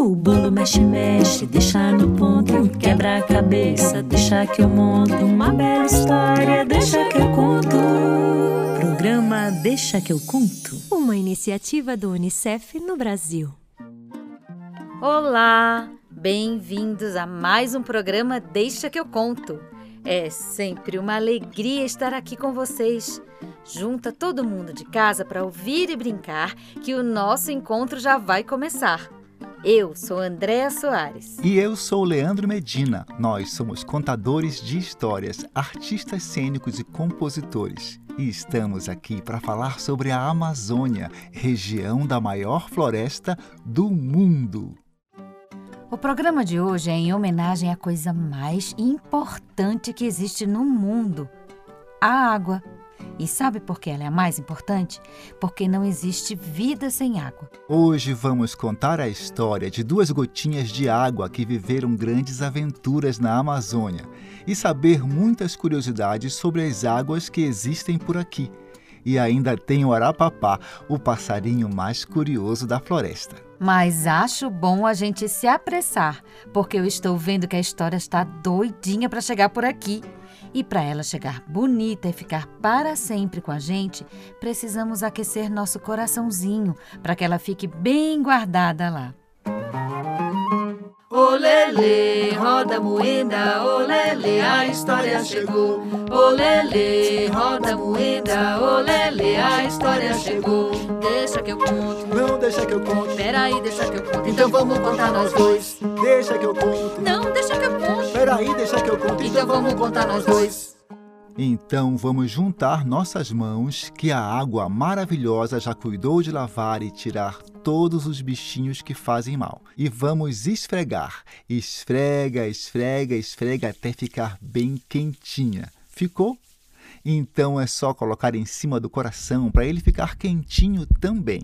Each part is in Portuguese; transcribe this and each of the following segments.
O bolo mexe, mexe, deixa no ponto. Quebra a cabeça, deixa que eu monto. Uma bela história, deixa que eu conto. Programa Deixa que eu conto. Uma iniciativa do Unicef no Brasil. Olá, bem-vindos a mais um programa Deixa que eu conto. É sempre uma alegria estar aqui com vocês. Junta todo mundo de casa para ouvir e brincar, que o nosso encontro já vai começar. Eu sou Andréa Soares. E eu sou Leandro Medina. Nós somos contadores de histórias, artistas cênicos e compositores. E estamos aqui para falar sobre a Amazônia, região da maior floresta do mundo. O programa de hoje é em homenagem à coisa mais importante que existe no mundo: a água. E sabe por que ela é a mais importante? Porque não existe vida sem água. Hoje vamos contar a história de duas gotinhas de água que viveram grandes aventuras na Amazônia e saber muitas curiosidades sobre as águas que existem por aqui. E ainda tem o arapapá, o passarinho mais curioso da floresta. Mas acho bom a gente se apressar, porque eu estou vendo que a história está doidinha para chegar por aqui. E para ela chegar bonita e ficar para sempre com a gente, precisamos aquecer nosso coraçãozinho para que ela fique bem guardada lá. Olele, roda moeda, olele, a história chegou. Olele, roda moeda, olele, a história chegou. Deixa que eu conto. Não deixa que eu conto. Peraí, deixa que eu conto. Então vamos contar nós dois. Deixa que eu conto. Não, deixa que eu conto. Peraí, deixa que eu conto. Então vamos contar nós dois. Então vamos juntar nossas mãos, que a água maravilhosa já cuidou de lavar e tirar todos os bichinhos que fazem mal. E vamos esfregar. Esfrega, esfrega, esfrega até ficar bem quentinha. Ficou? Então é só colocar em cima do coração para ele ficar quentinho também.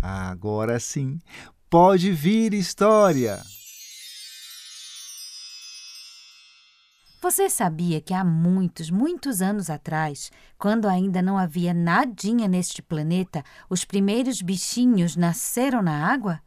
Agora sim, pode vir história! Você sabia que há muitos, muitos anos atrás, quando ainda não havia nadinha neste planeta, os primeiros bichinhos nasceram na água?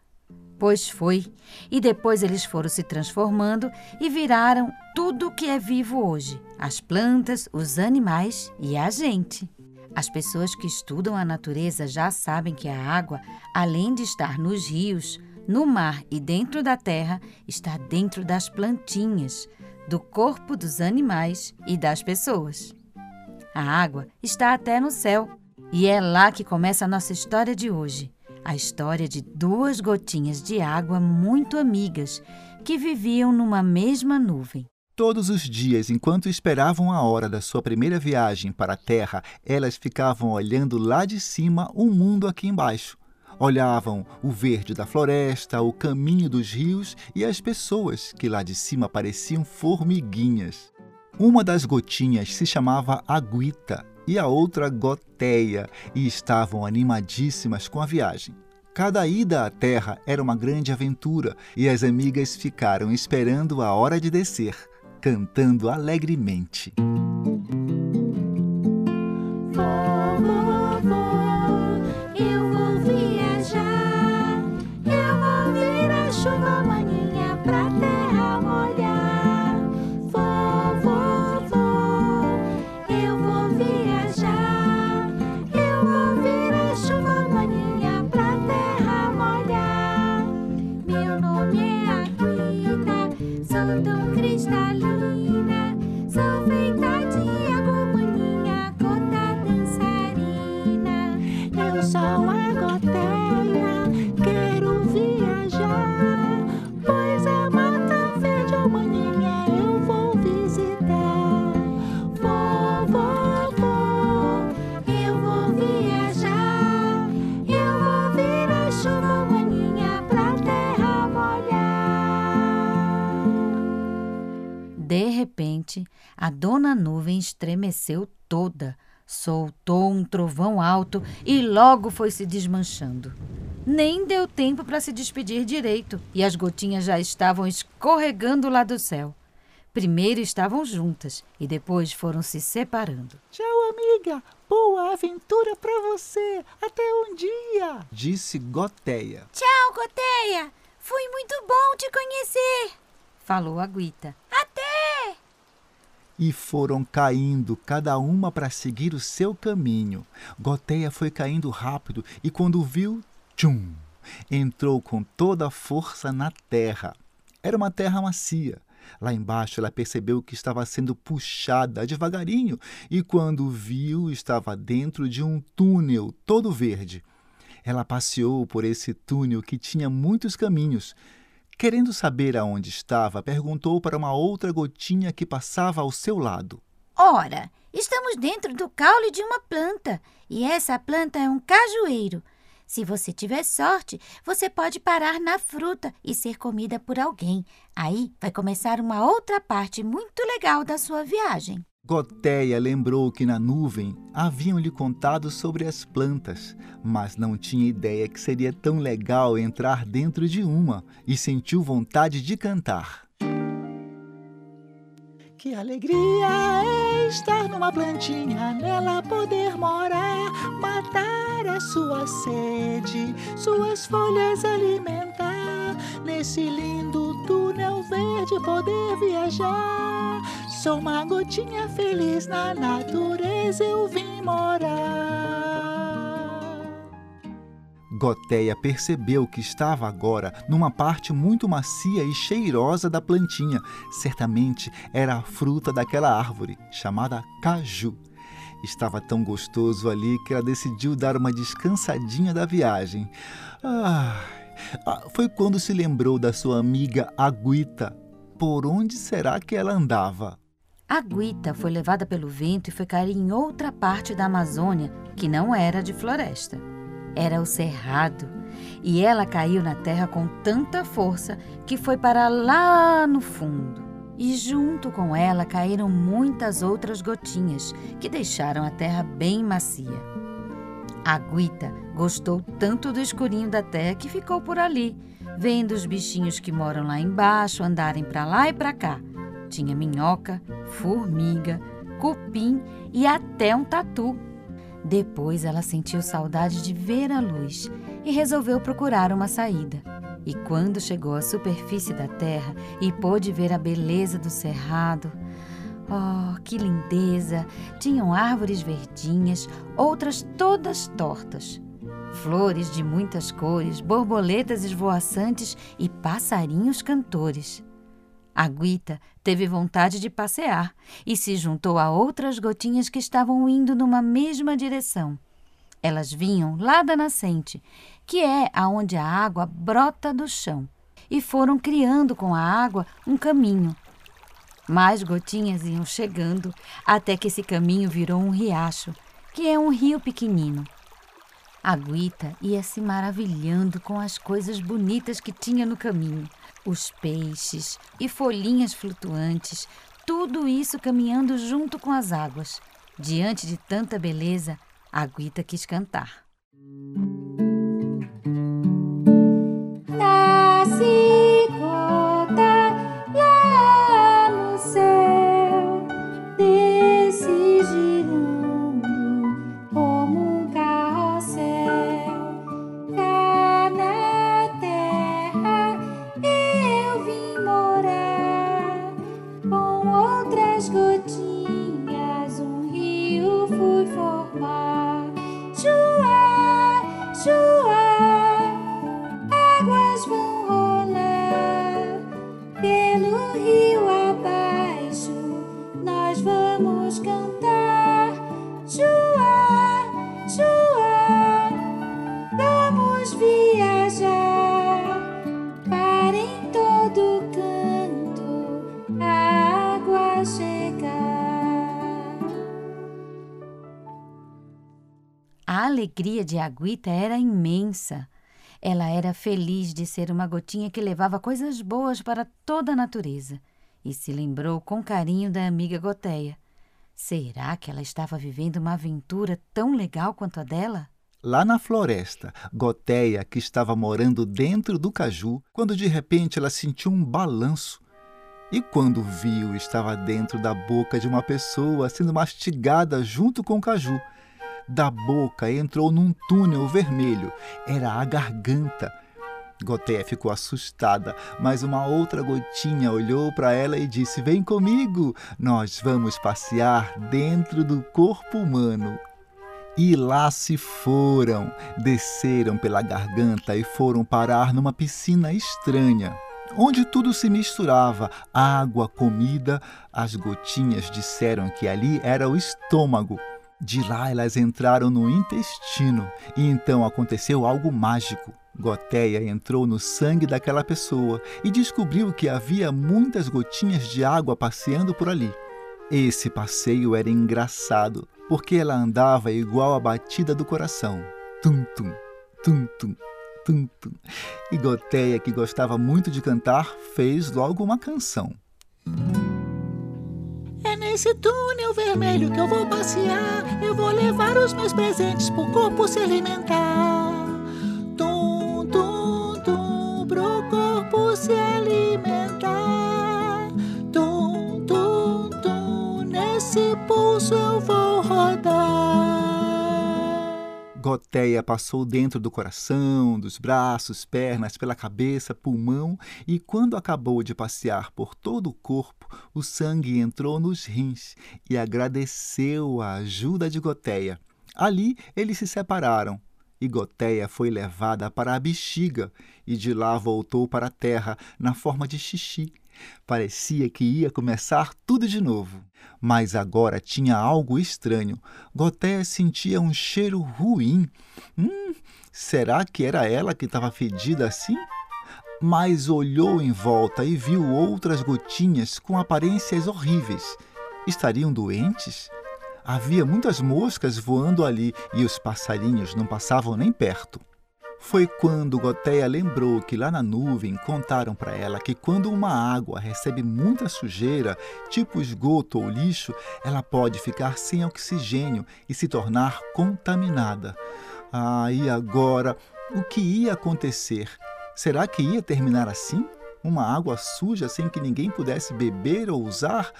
Pois foi, e depois eles foram se transformando e viraram tudo o que é vivo hoje: as plantas, os animais e a gente. As pessoas que estudam a natureza já sabem que a água, além de estar nos rios, no mar e dentro da terra, está dentro das plantinhas do corpo dos animais e das pessoas. A água está até no céu e é lá que começa a nossa história de hoje. A história de duas gotinhas de água muito amigas que viviam numa mesma nuvem. Todos os dias, enquanto esperavam a hora da sua primeira viagem para a Terra, elas ficavam olhando lá de cima o mundo aqui embaixo. Olhavam o verde da floresta, o caminho dos rios e as pessoas que lá de cima pareciam formiguinhas. Uma das gotinhas se chamava Aguita e a outra Goteia e estavam animadíssimas com a viagem. Cada ida à terra era uma grande aventura e as amigas ficaram esperando a hora de descer, cantando alegremente. Estremeceu toda, soltou um trovão alto e logo foi se desmanchando. Nem deu tempo para se despedir direito e as gotinhas já estavam escorregando lá do céu. Primeiro estavam juntas e depois foram se separando. Tchau, amiga. Boa aventura para você. Até um dia, disse Goteia. Tchau, Goteia. Foi muito bom te conhecer, falou a Guita. Até! E foram caindo, cada uma para seguir o seu caminho. Goteia foi caindo rápido e quando viu, tchum, entrou com toda a força na terra. Era uma terra macia. Lá embaixo ela percebeu que estava sendo puxada devagarinho e, quando viu, estava dentro de um túnel todo verde. Ela passeou por esse túnel que tinha muitos caminhos. Querendo saber aonde estava, perguntou para uma outra gotinha que passava ao seu lado. Ora, estamos dentro do caule de uma planta e essa planta é um cajueiro. Se você tiver sorte, você pode parar na fruta e ser comida por alguém. Aí vai começar uma outra parte muito legal da sua viagem. Goteia lembrou que na nuvem haviam lhe contado sobre as plantas, mas não tinha ideia que seria tão legal entrar dentro de uma e sentiu vontade de cantar. Que alegria é estar numa plantinha, nela poder morar, matar a sua sede, suas folhas alimentar, nesse lindo túnel verde poder viajar. Sou uma gotinha feliz na natureza, eu vim morar. Goteia percebeu que estava agora numa parte muito macia e cheirosa da plantinha. Certamente era a fruta daquela árvore, chamada caju. Estava tão gostoso ali que ela decidiu dar uma descansadinha da viagem. Ah, foi quando se lembrou da sua amiga Aguita. Por onde será que ela andava? A Guita foi levada pelo vento e foi cair em outra parte da Amazônia que não era de floresta era o cerrado, e ela caiu na terra com tanta força que foi para lá no fundo. E junto com ela caíram muitas outras gotinhas que deixaram a terra bem macia. A Guita gostou tanto do escurinho da terra que ficou por ali, vendo os bichinhos que moram lá embaixo andarem para lá e para cá. Tinha minhoca, formiga, cupim e até um tatu. Depois ela sentiu saudade de ver a luz e resolveu procurar uma saída. E quando chegou à superfície da terra e pôde ver a beleza do cerrado, oh, que lindeza! Tinham árvores verdinhas, outras todas tortas. Flores de muitas cores, borboletas esvoaçantes e passarinhos cantores. A Guita teve vontade de passear e se juntou a outras gotinhas que estavam indo numa mesma direção. Elas vinham lá da nascente, que é aonde a água brota do chão, e foram criando com a água um caminho. Mais gotinhas iam chegando até que esse caminho virou um riacho, que é um rio pequenino. A Guita ia se maravilhando com as coisas bonitas que tinha no caminho os peixes e folhinhas flutuantes, tudo isso caminhando junto com as águas. Diante de tanta beleza, a Guita quis cantar. Vui và. Alegria de Aguita era imensa. Ela era feliz de ser uma gotinha que levava coisas boas para toda a natureza e se lembrou com carinho da amiga Goteia. Será que ela estava vivendo uma aventura tão legal quanto a dela? Lá na floresta, Goteia, que estava morando dentro do caju, quando de repente ela sentiu um balanço e quando viu, estava dentro da boca de uma pessoa sendo mastigada junto com o caju. Da boca entrou num túnel vermelho. Era a garganta. Goteia ficou assustada, mas uma outra gotinha olhou para ela e disse: Vem comigo, nós vamos passear dentro do corpo humano. E lá se foram, desceram pela garganta e foram parar numa piscina estranha onde tudo se misturava: água, comida. As gotinhas disseram que ali era o estômago. De lá elas entraram no intestino e então aconteceu algo mágico. Goteia entrou no sangue daquela pessoa e descobriu que havia muitas gotinhas de água passeando por ali. Esse passeio era engraçado, porque ela andava igual a batida do coração. Tum tum, tum tum, tum, tum. E Goteia, que gostava muito de cantar, fez logo uma canção. É nesse túnel vermelho que eu vou passear. Eu vou levar os meus presentes pro corpo se alimentar. Goteia passou dentro do coração, dos braços, pernas, pela cabeça, pulmão e, quando acabou de passear por todo o corpo, o sangue entrou nos rins e agradeceu a ajuda de Goteia. Ali eles se separaram e Goteia foi levada para a bexiga e de lá voltou para a terra na forma de xixi Parecia que ia começar tudo de novo. Mas agora tinha algo estranho. Gotéia sentia um cheiro ruim. Hum, será que era ela que estava fedida assim? Mas olhou em volta e viu outras gotinhas com aparências horríveis. Estariam doentes? Havia muitas moscas voando ali e os passarinhos não passavam nem perto. Foi quando Goteia lembrou que lá na nuvem contaram para ela que quando uma água recebe muita sujeira, tipo esgoto ou lixo, ela pode ficar sem oxigênio e se tornar contaminada. Ah, e agora, o que ia acontecer? Será que ia terminar assim? Uma água suja sem que ninguém pudesse beber ou usar?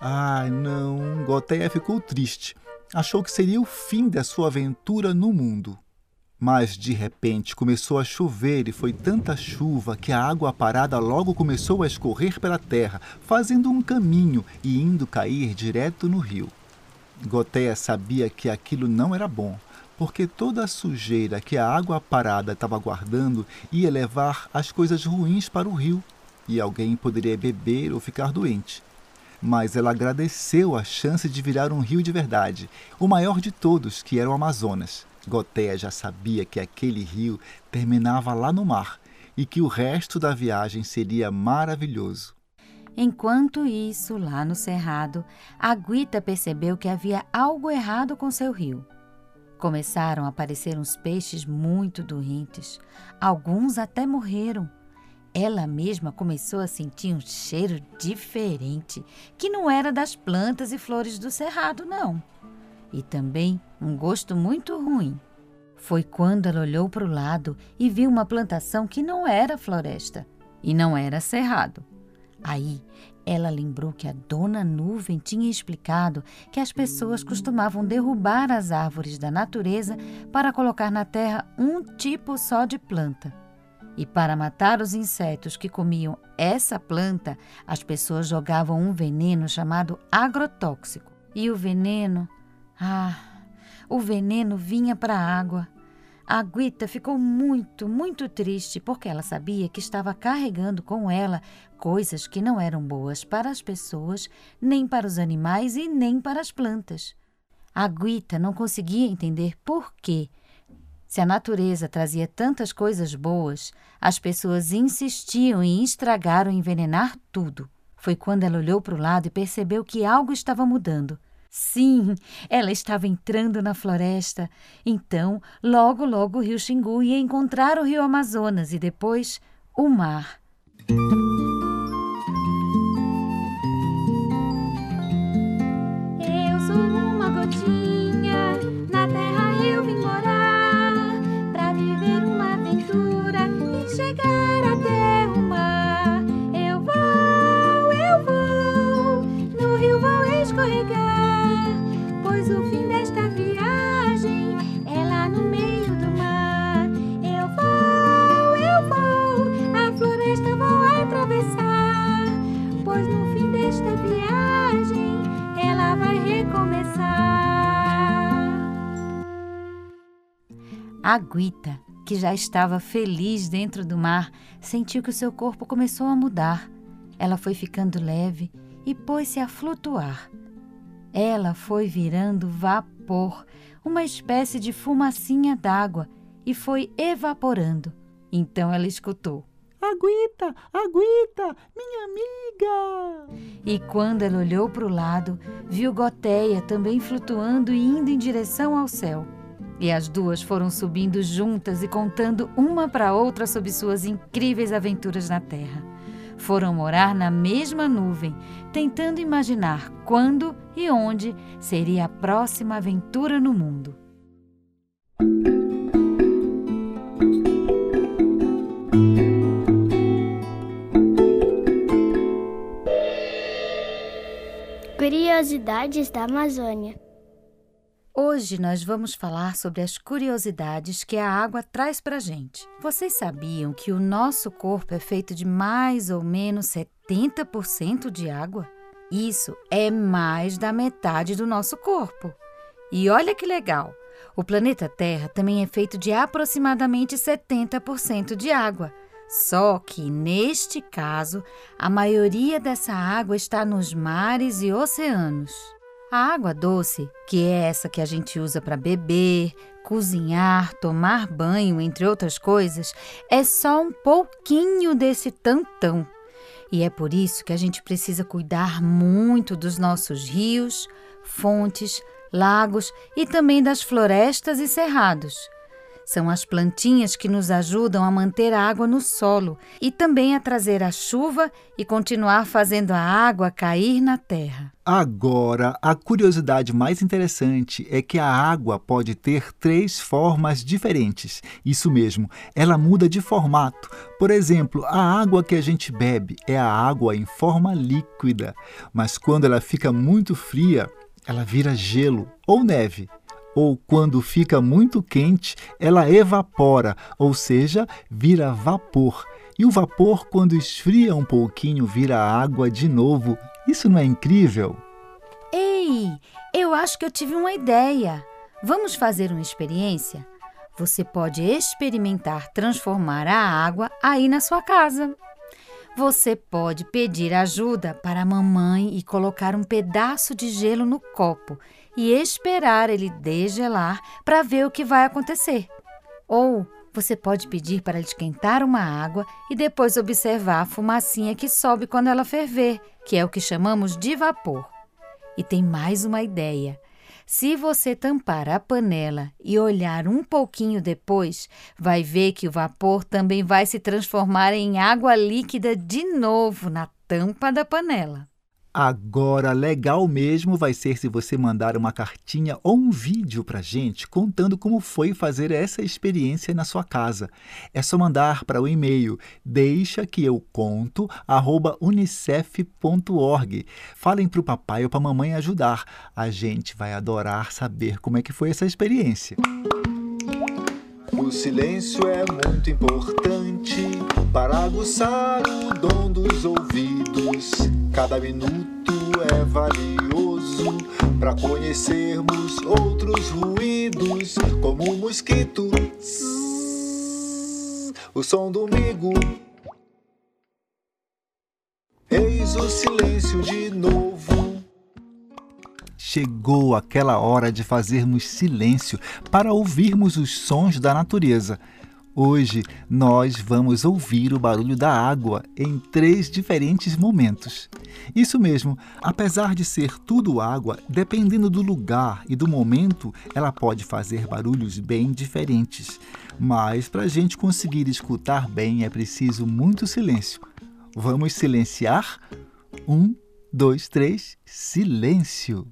Ai, não, Goteia ficou triste. Achou que seria o fim da sua aventura no mundo. Mas de repente começou a chover e foi tanta chuva que a água parada logo começou a escorrer pela terra, fazendo um caminho e indo cair direto no rio. Goteia sabia que aquilo não era bom, porque toda a sujeira que a água parada estava guardando ia levar as coisas ruins para o rio e alguém poderia beber ou ficar doente. Mas ela agradeceu a chance de virar um rio de verdade, o maior de todos, que era o Amazonas. Goteia já sabia que aquele rio terminava lá no mar e que o resto da viagem seria maravilhoso. Enquanto isso, lá no cerrado, a Guita percebeu que havia algo errado com seu rio. Começaram a aparecer uns peixes muito doentes. Alguns até morreram. Ela mesma começou a sentir um cheiro diferente, que não era das plantas e flores do cerrado, não e também um gosto muito ruim. Foi quando ela olhou para o lado e viu uma plantação que não era floresta e não era cerrado. Aí ela lembrou que a dona Nuvem tinha explicado que as pessoas costumavam derrubar as árvores da natureza para colocar na terra um tipo só de planta. E para matar os insetos que comiam essa planta, as pessoas jogavam um veneno chamado agrotóxico. E o veneno ah, o veneno vinha para a água. A Guita ficou muito, muito triste porque ela sabia que estava carregando com ela coisas que não eram boas para as pessoas, nem para os animais e nem para as plantas. A Guita não conseguia entender por quê. Se a natureza trazia tantas coisas boas, as pessoas insistiam em estragar ou envenenar tudo. Foi quando ela olhou para o lado e percebeu que algo estava mudando. Sim, ela estava entrando na floresta. Então, logo, logo o rio Xingu ia encontrar o rio Amazonas e depois o mar. A Guita, que já estava feliz dentro do mar, sentiu que o seu corpo começou a mudar. Ela foi ficando leve e pôs-se a flutuar. Ela foi virando vapor, uma espécie de fumacinha d'água, e foi evaporando. Então ela escutou: Aguita, Aguita, minha amiga! E quando ela olhou para o lado, viu Goteia também flutuando e indo em direção ao céu. E as duas foram subindo juntas e contando uma para outra sobre suas incríveis aventuras na Terra. Foram morar na mesma nuvem, tentando imaginar quando e onde seria a próxima aventura no mundo. Curiosidades da Amazônia. Hoje nós vamos falar sobre as curiosidades que a água traz para gente. Vocês sabiam que o nosso corpo é feito de mais ou menos 70% de água? Isso é mais da metade do nosso corpo. E olha que legal! O planeta Terra também é feito de aproximadamente 70% de água. Só que, neste caso, a maioria dessa água está nos mares e oceanos. A água doce, que é essa que a gente usa para beber, cozinhar, tomar banho, entre outras coisas, é só um pouquinho desse tantão. E é por isso que a gente precisa cuidar muito dos nossos rios, fontes, lagos e também das florestas e cerrados. São as plantinhas que nos ajudam a manter a água no solo e também a trazer a chuva e continuar fazendo a água cair na terra. Agora, a curiosidade mais interessante é que a água pode ter três formas diferentes. Isso mesmo, ela muda de formato. Por exemplo, a água que a gente bebe é a água em forma líquida, mas quando ela fica muito fria, ela vira gelo ou neve ou quando fica muito quente, ela evapora, ou seja, vira vapor. E o vapor, quando esfria um pouquinho, vira água de novo. Isso não é incrível? Ei, eu acho que eu tive uma ideia. Vamos fazer uma experiência? Você pode experimentar transformar a água aí na sua casa. Você pode pedir ajuda para a mamãe e colocar um pedaço de gelo no copo e esperar ele degelar para ver o que vai acontecer. Ou você pode pedir para esquentar uma água e depois observar a fumacinha que sobe quando ela ferver, que é o que chamamos de vapor. E tem mais uma ideia. Se você tampar a panela e olhar um pouquinho depois, vai ver que o vapor também vai se transformar em água líquida de novo na tampa da panela. Agora, legal mesmo vai ser se você mandar uma cartinha ou um vídeo para gente contando como foi fazer essa experiência na sua casa. É só mandar para o e-mail deixa que eu conto unicef.org. Falem para o papai ou para a mamãe ajudar. A gente vai adorar saber como é que foi essa experiência. O silêncio é muito importante para aguçar o dom dos ouvidos. Cada minuto é valioso para conhecermos outros ruídos, como o mosquito, o som do migo. Eis o silêncio de novo chegou aquela hora de fazermos silêncio para ouvirmos os sons da natureza. Hoje nós vamos ouvir o barulho da água em três diferentes momentos. Isso mesmo, apesar de ser tudo água, dependendo do lugar e do momento, ela pode fazer barulhos bem diferentes. Mas para a gente conseguir escutar bem é preciso muito silêncio. Vamos silenciar? Um, dois, três, silêncio!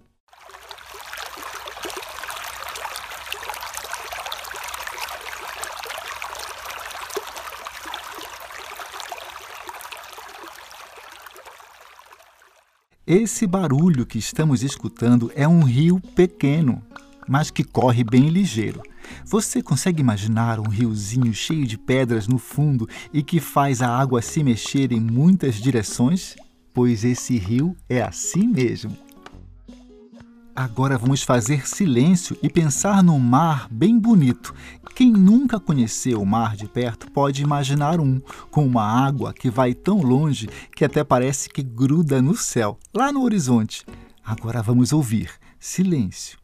Esse barulho que estamos escutando é um rio pequeno, mas que corre bem ligeiro. Você consegue imaginar um riozinho cheio de pedras no fundo e que faz a água se mexer em muitas direções? Pois esse rio é assim mesmo. Agora vamos fazer silêncio e pensar num mar bem bonito. Quem nunca conheceu o mar de perto pode imaginar um, com uma água que vai tão longe que até parece que gruda no céu, lá no horizonte. Agora vamos ouvir. Silêncio.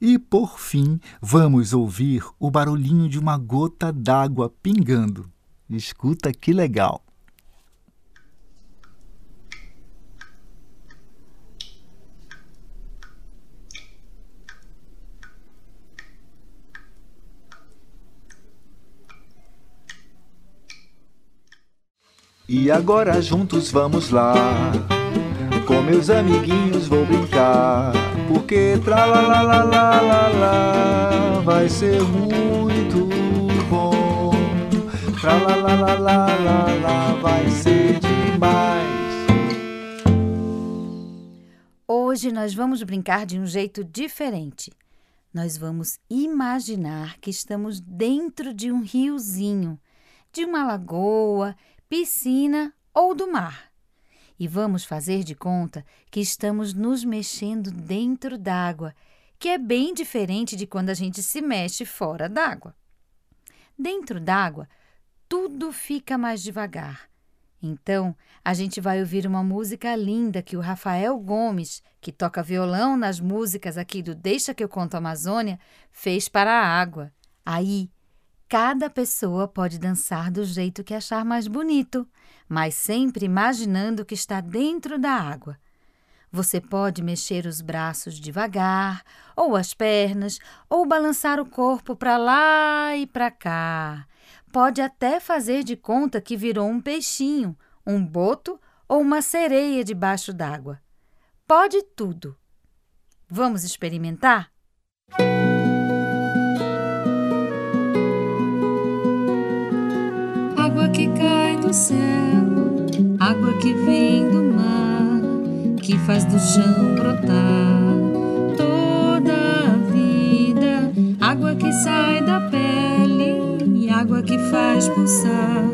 E por fim, vamos ouvir o barulhinho de uma gota d'água pingando. Escuta que legal! E agora juntos vamos lá. Com meus amiguinhos vou brincar. Porque tra la la la la la la vai ser muito bom. Tra la la la la la la vai ser demais. Hoje nós vamos brincar de um jeito diferente. Nós vamos imaginar que estamos dentro de um riozinho, de uma lagoa, piscina ou do mar. E vamos fazer de conta que estamos nos mexendo dentro d'água, que é bem diferente de quando a gente se mexe fora d'água. Dentro d'água, tudo fica mais devagar. Então, a gente vai ouvir uma música linda que o Rafael Gomes, que toca violão nas músicas aqui do Deixa que eu conto Amazônia, fez para a água. Aí, Cada pessoa pode dançar do jeito que achar mais bonito, mas sempre imaginando que está dentro da água. Você pode mexer os braços devagar, ou as pernas, ou balançar o corpo para lá e para cá. Pode até fazer de conta que virou um peixinho, um boto ou uma sereia debaixo d'água. Pode tudo. Vamos experimentar? que cai do céu, água que vem do mar, que faz do chão brotar toda a vida, água que sai da pele, água que faz pulsar,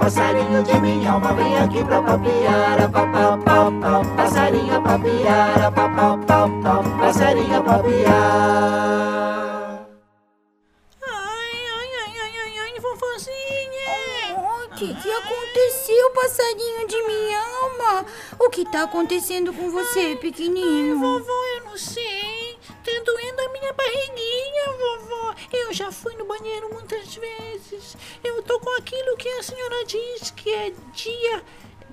Passarinho de minha alma, vem aqui pra papiar. A papau, pau, pau. Passarinho a papiar. A papau, pau, pau. Passarinho a papiar. Ai, ai, ai, ai, ai, ai, vovozinha. O que, que aconteceu, passarinho de minha alma? O que tá acontecendo com você, pequenino? Ai, vovó, eu não sei. Tá doendo a minha barriguinha. Eu já fui no banheiro muitas vezes. Eu tô com aquilo que a senhora diz que é dia.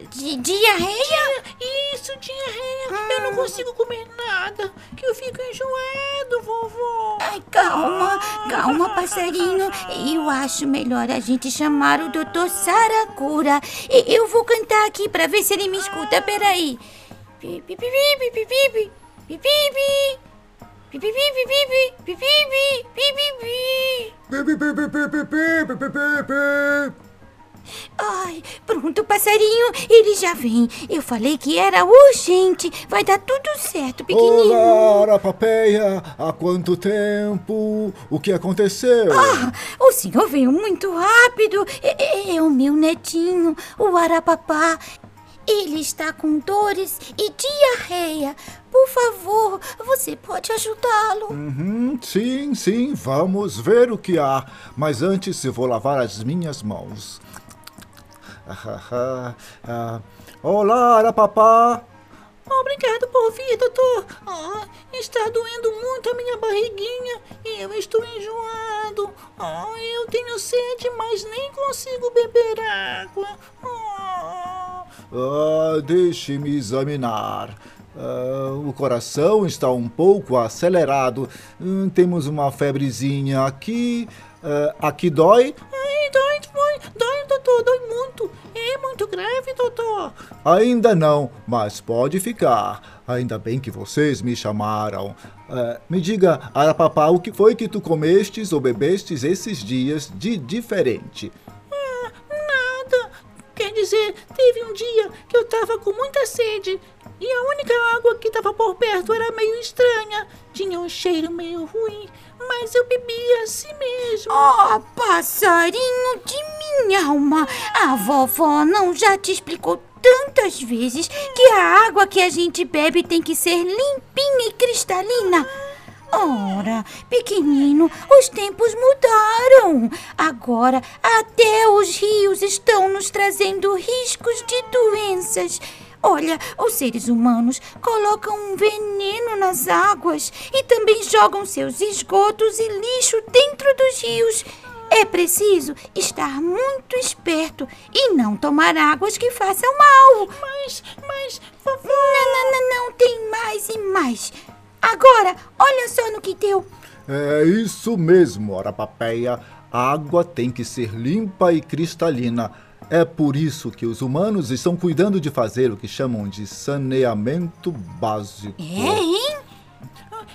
De diarreia? Isso, diarreia. Eu não consigo comer nada, que eu fico enjoado, vovó. Ai, calma, calma, passarinho. Eu acho melhor a gente chamar o doutor Saracura. E- Eu vou cantar aqui pra ver se ele me escuta. Peraí. Pi, pi, pi, pi, pi, pi, Ai, pronto, passarinho, ele já vem. Eu falei que era urgente. Vai dar tudo certo, pequenininho. Olá, Arapapeia! Há quanto tempo? O que aconteceu? Ah, o senhor veio muito rápido. É, é- é o meu netinho, o Arapapá. Ele está com dores e diarreia. Por favor, você pode ajudá-lo. Uhum, sim, sim, vamos ver o que há. Mas antes eu vou lavar as minhas mãos. Ah, ah, ah, ah. Olá, Arapapá! Obrigado por vir, doutor. Ah, está doendo muito a minha barriguinha e eu estou enjoado. Ah, eu tenho sede, mas nem consigo beber água. Ah. Ah, Deixe-me examinar. Ah, o coração está um pouco acelerado. Hum, temos uma febrezinha aqui. Ah, aqui dói? Ai, dói, dói, dói, doutor, dói muito. É muito grave, doutor. Ainda não, mas pode ficar. Ainda bem que vocês me chamaram. Ah, me diga, Arapapá, o que foi que tu comestes ou bebestes esses dias de diferente? Dizer, teve um dia que eu tava com muita sede e a única água que tava por perto era meio estranha. Tinha um cheiro meio ruim, mas eu bebia assim mesmo. Oh, passarinho de minha alma! A vovó não já te explicou tantas vezes que a água que a gente bebe tem que ser limpinha e cristalina. Ora, pequenino, os tempos mudaram. Agora até os rios estão nos trazendo riscos de doenças. Olha, os seres humanos colocam um veneno nas águas e também jogam seus esgotos e lixo dentro dos rios. É preciso estar muito esperto e não tomar águas que façam mal. Mas, mas, vovó. Não, não, não, não, tem mais e mais. Agora, olha só no que deu. É isso mesmo, Arapapeia. A água tem que ser limpa e cristalina. É por isso que os humanos estão cuidando de fazer o que chamam de saneamento básico. É, hein?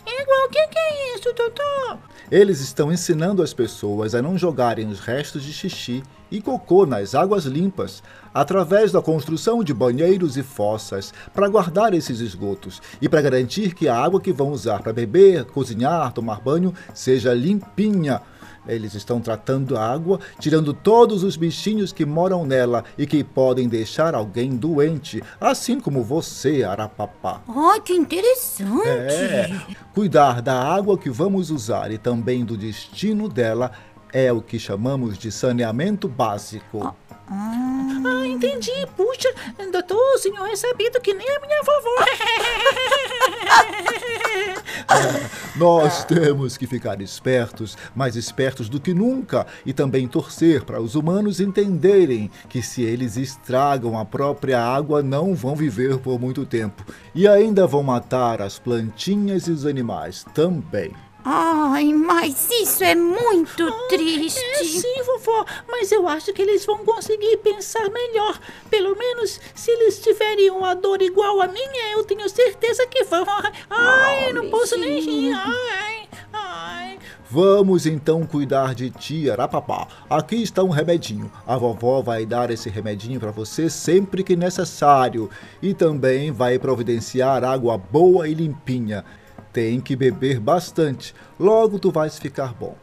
É igual, o que, que é isso, doutor? Eles estão ensinando as pessoas a não jogarem os restos de xixi e cocô nas águas limpas, através da construção de banheiros e fossas para guardar esses esgotos e para garantir que a água que vão usar para beber, cozinhar, tomar banho seja limpinha. Eles estão tratando a água, tirando todos os bichinhos que moram nela e que podem deixar alguém doente, assim como você, Arapapá. Oh, que interessante. É, cuidar da água que vamos usar e também do destino dela é o que chamamos de saneamento básico. Ah, entendi. Puxa, doutor, o senhor é sabido que nem a minha vovó. Nós temos que ficar espertos, mais espertos do que nunca, e também torcer para os humanos entenderem que se eles estragam a própria água, não vão viver por muito tempo. E ainda vão matar as plantinhas e os animais também. Ai, mas isso é muito triste. É sim, vovó, mas eu acho que eles vão conseguir pensar melhor. Pelo menos se eles tiverem uma dor igual a minha, eu tenho certeza que vão. Ai, não posso nem rir. Ai, ai. Vamos então cuidar de ti, Arapapá. Aqui está um remedinho. A vovó vai dar esse remedinho para você sempre que necessário. E também vai providenciar água boa e limpinha. Tem que beber bastante, logo tu vais ficar bom.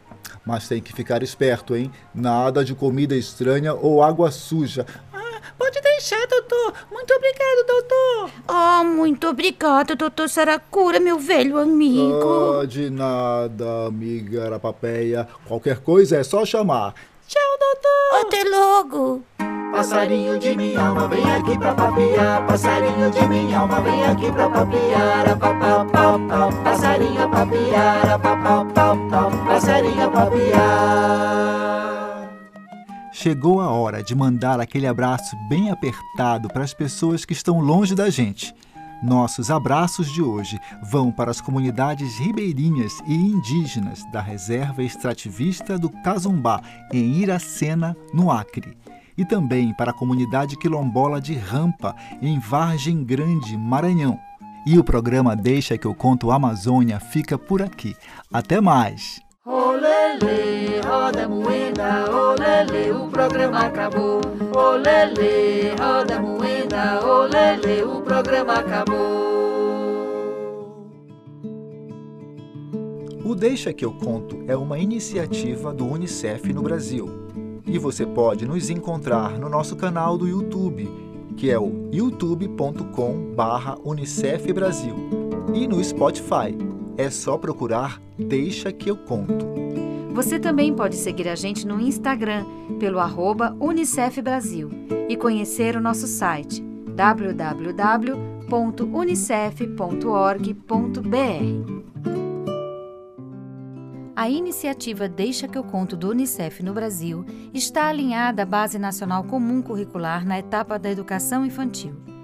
Mas tem que ficar esperto, hein? Nada de comida estranha ou água suja. Ah, pode deixar, doutor. Muito obrigado, doutor. Oh, muito obrigada, doutor Saracura, meu velho amigo. Ah, de nada, amiga Arapapeia. Qualquer coisa é só chamar. Tchau, doutor. Até logo. Passarinho de minha alma, vem aqui pra papiar. Passarinho de minha alma, vem aqui pra papiar. A papau, pau, pau. Passarinho papiar. A papau, pau, pau. Passarinho papiar. Chegou a hora de mandar aquele abraço bem apertado para as pessoas que estão longe da gente. Nossos abraços de hoje vão para as comunidades ribeirinhas e indígenas da Reserva Extrativista do Cazumbá, em Iracema, no Acre. E também para a comunidade quilombola de Rampa, em Vargem Grande, Maranhão. E o programa Deixa que eu conto Amazônia fica por aqui. Até mais! Olele, roda moeda, olele, o programa acabou. Olele, roda moeda, olele, o programa acabou. O Deixa que eu conto é uma iniciativa do UNICEF no Brasil. E você pode nos encontrar no nosso canal do YouTube, que é o youtube.com/unicef Brasil, e no Spotify. É só procurar Deixa que eu conto. Você também pode seguir a gente no Instagram pelo arroba Unicef Brasil e conhecer o nosso site www.unicef.org.br. A iniciativa Deixa que eu conto do Unicef no Brasil está alinhada à Base Nacional Comum Curricular na etapa da educação infantil.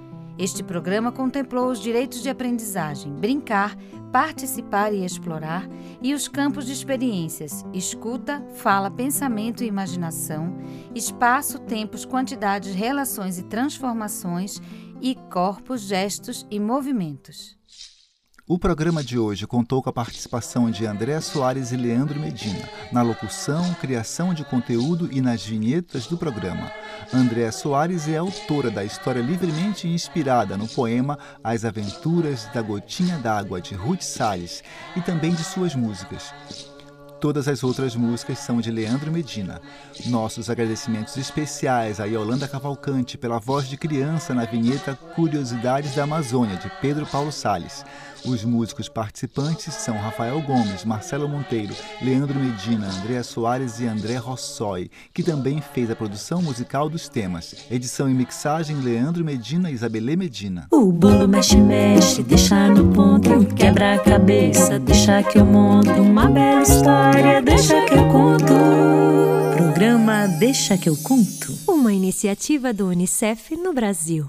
Este programa contemplou os direitos de aprendizagem, brincar, participar e explorar, e os campos de experiências, escuta, fala, pensamento e imaginação, espaço, tempos, quantidades, relações e transformações, e corpos, gestos e movimentos. O programa de hoje contou com a participação de André Soares e Leandro Medina, na locução, criação de conteúdo e nas vinhetas do programa. André Soares é autora da história livremente inspirada no poema As Aventuras da Gotinha d'Água, de Ruth Salles, e também de suas músicas. Todas as outras músicas são de Leandro Medina. Nossos agradecimentos especiais a Yolanda Cavalcante pela voz de criança na vinheta Curiosidades da Amazônia, de Pedro Paulo Sales. Os músicos participantes são Rafael Gomes, Marcelo Monteiro, Leandro Medina, André Soares e André Rossoi, que também fez a produção musical dos temas. Edição e mixagem Leandro Medina e Isabelê Medina. O bolo mexe, mexe, deixa no ponto, quebra a cabeça, deixa que eu monto uma bela história, deixa que eu conto. Programa Deixa que eu conto. Uma iniciativa do Unicef no Brasil.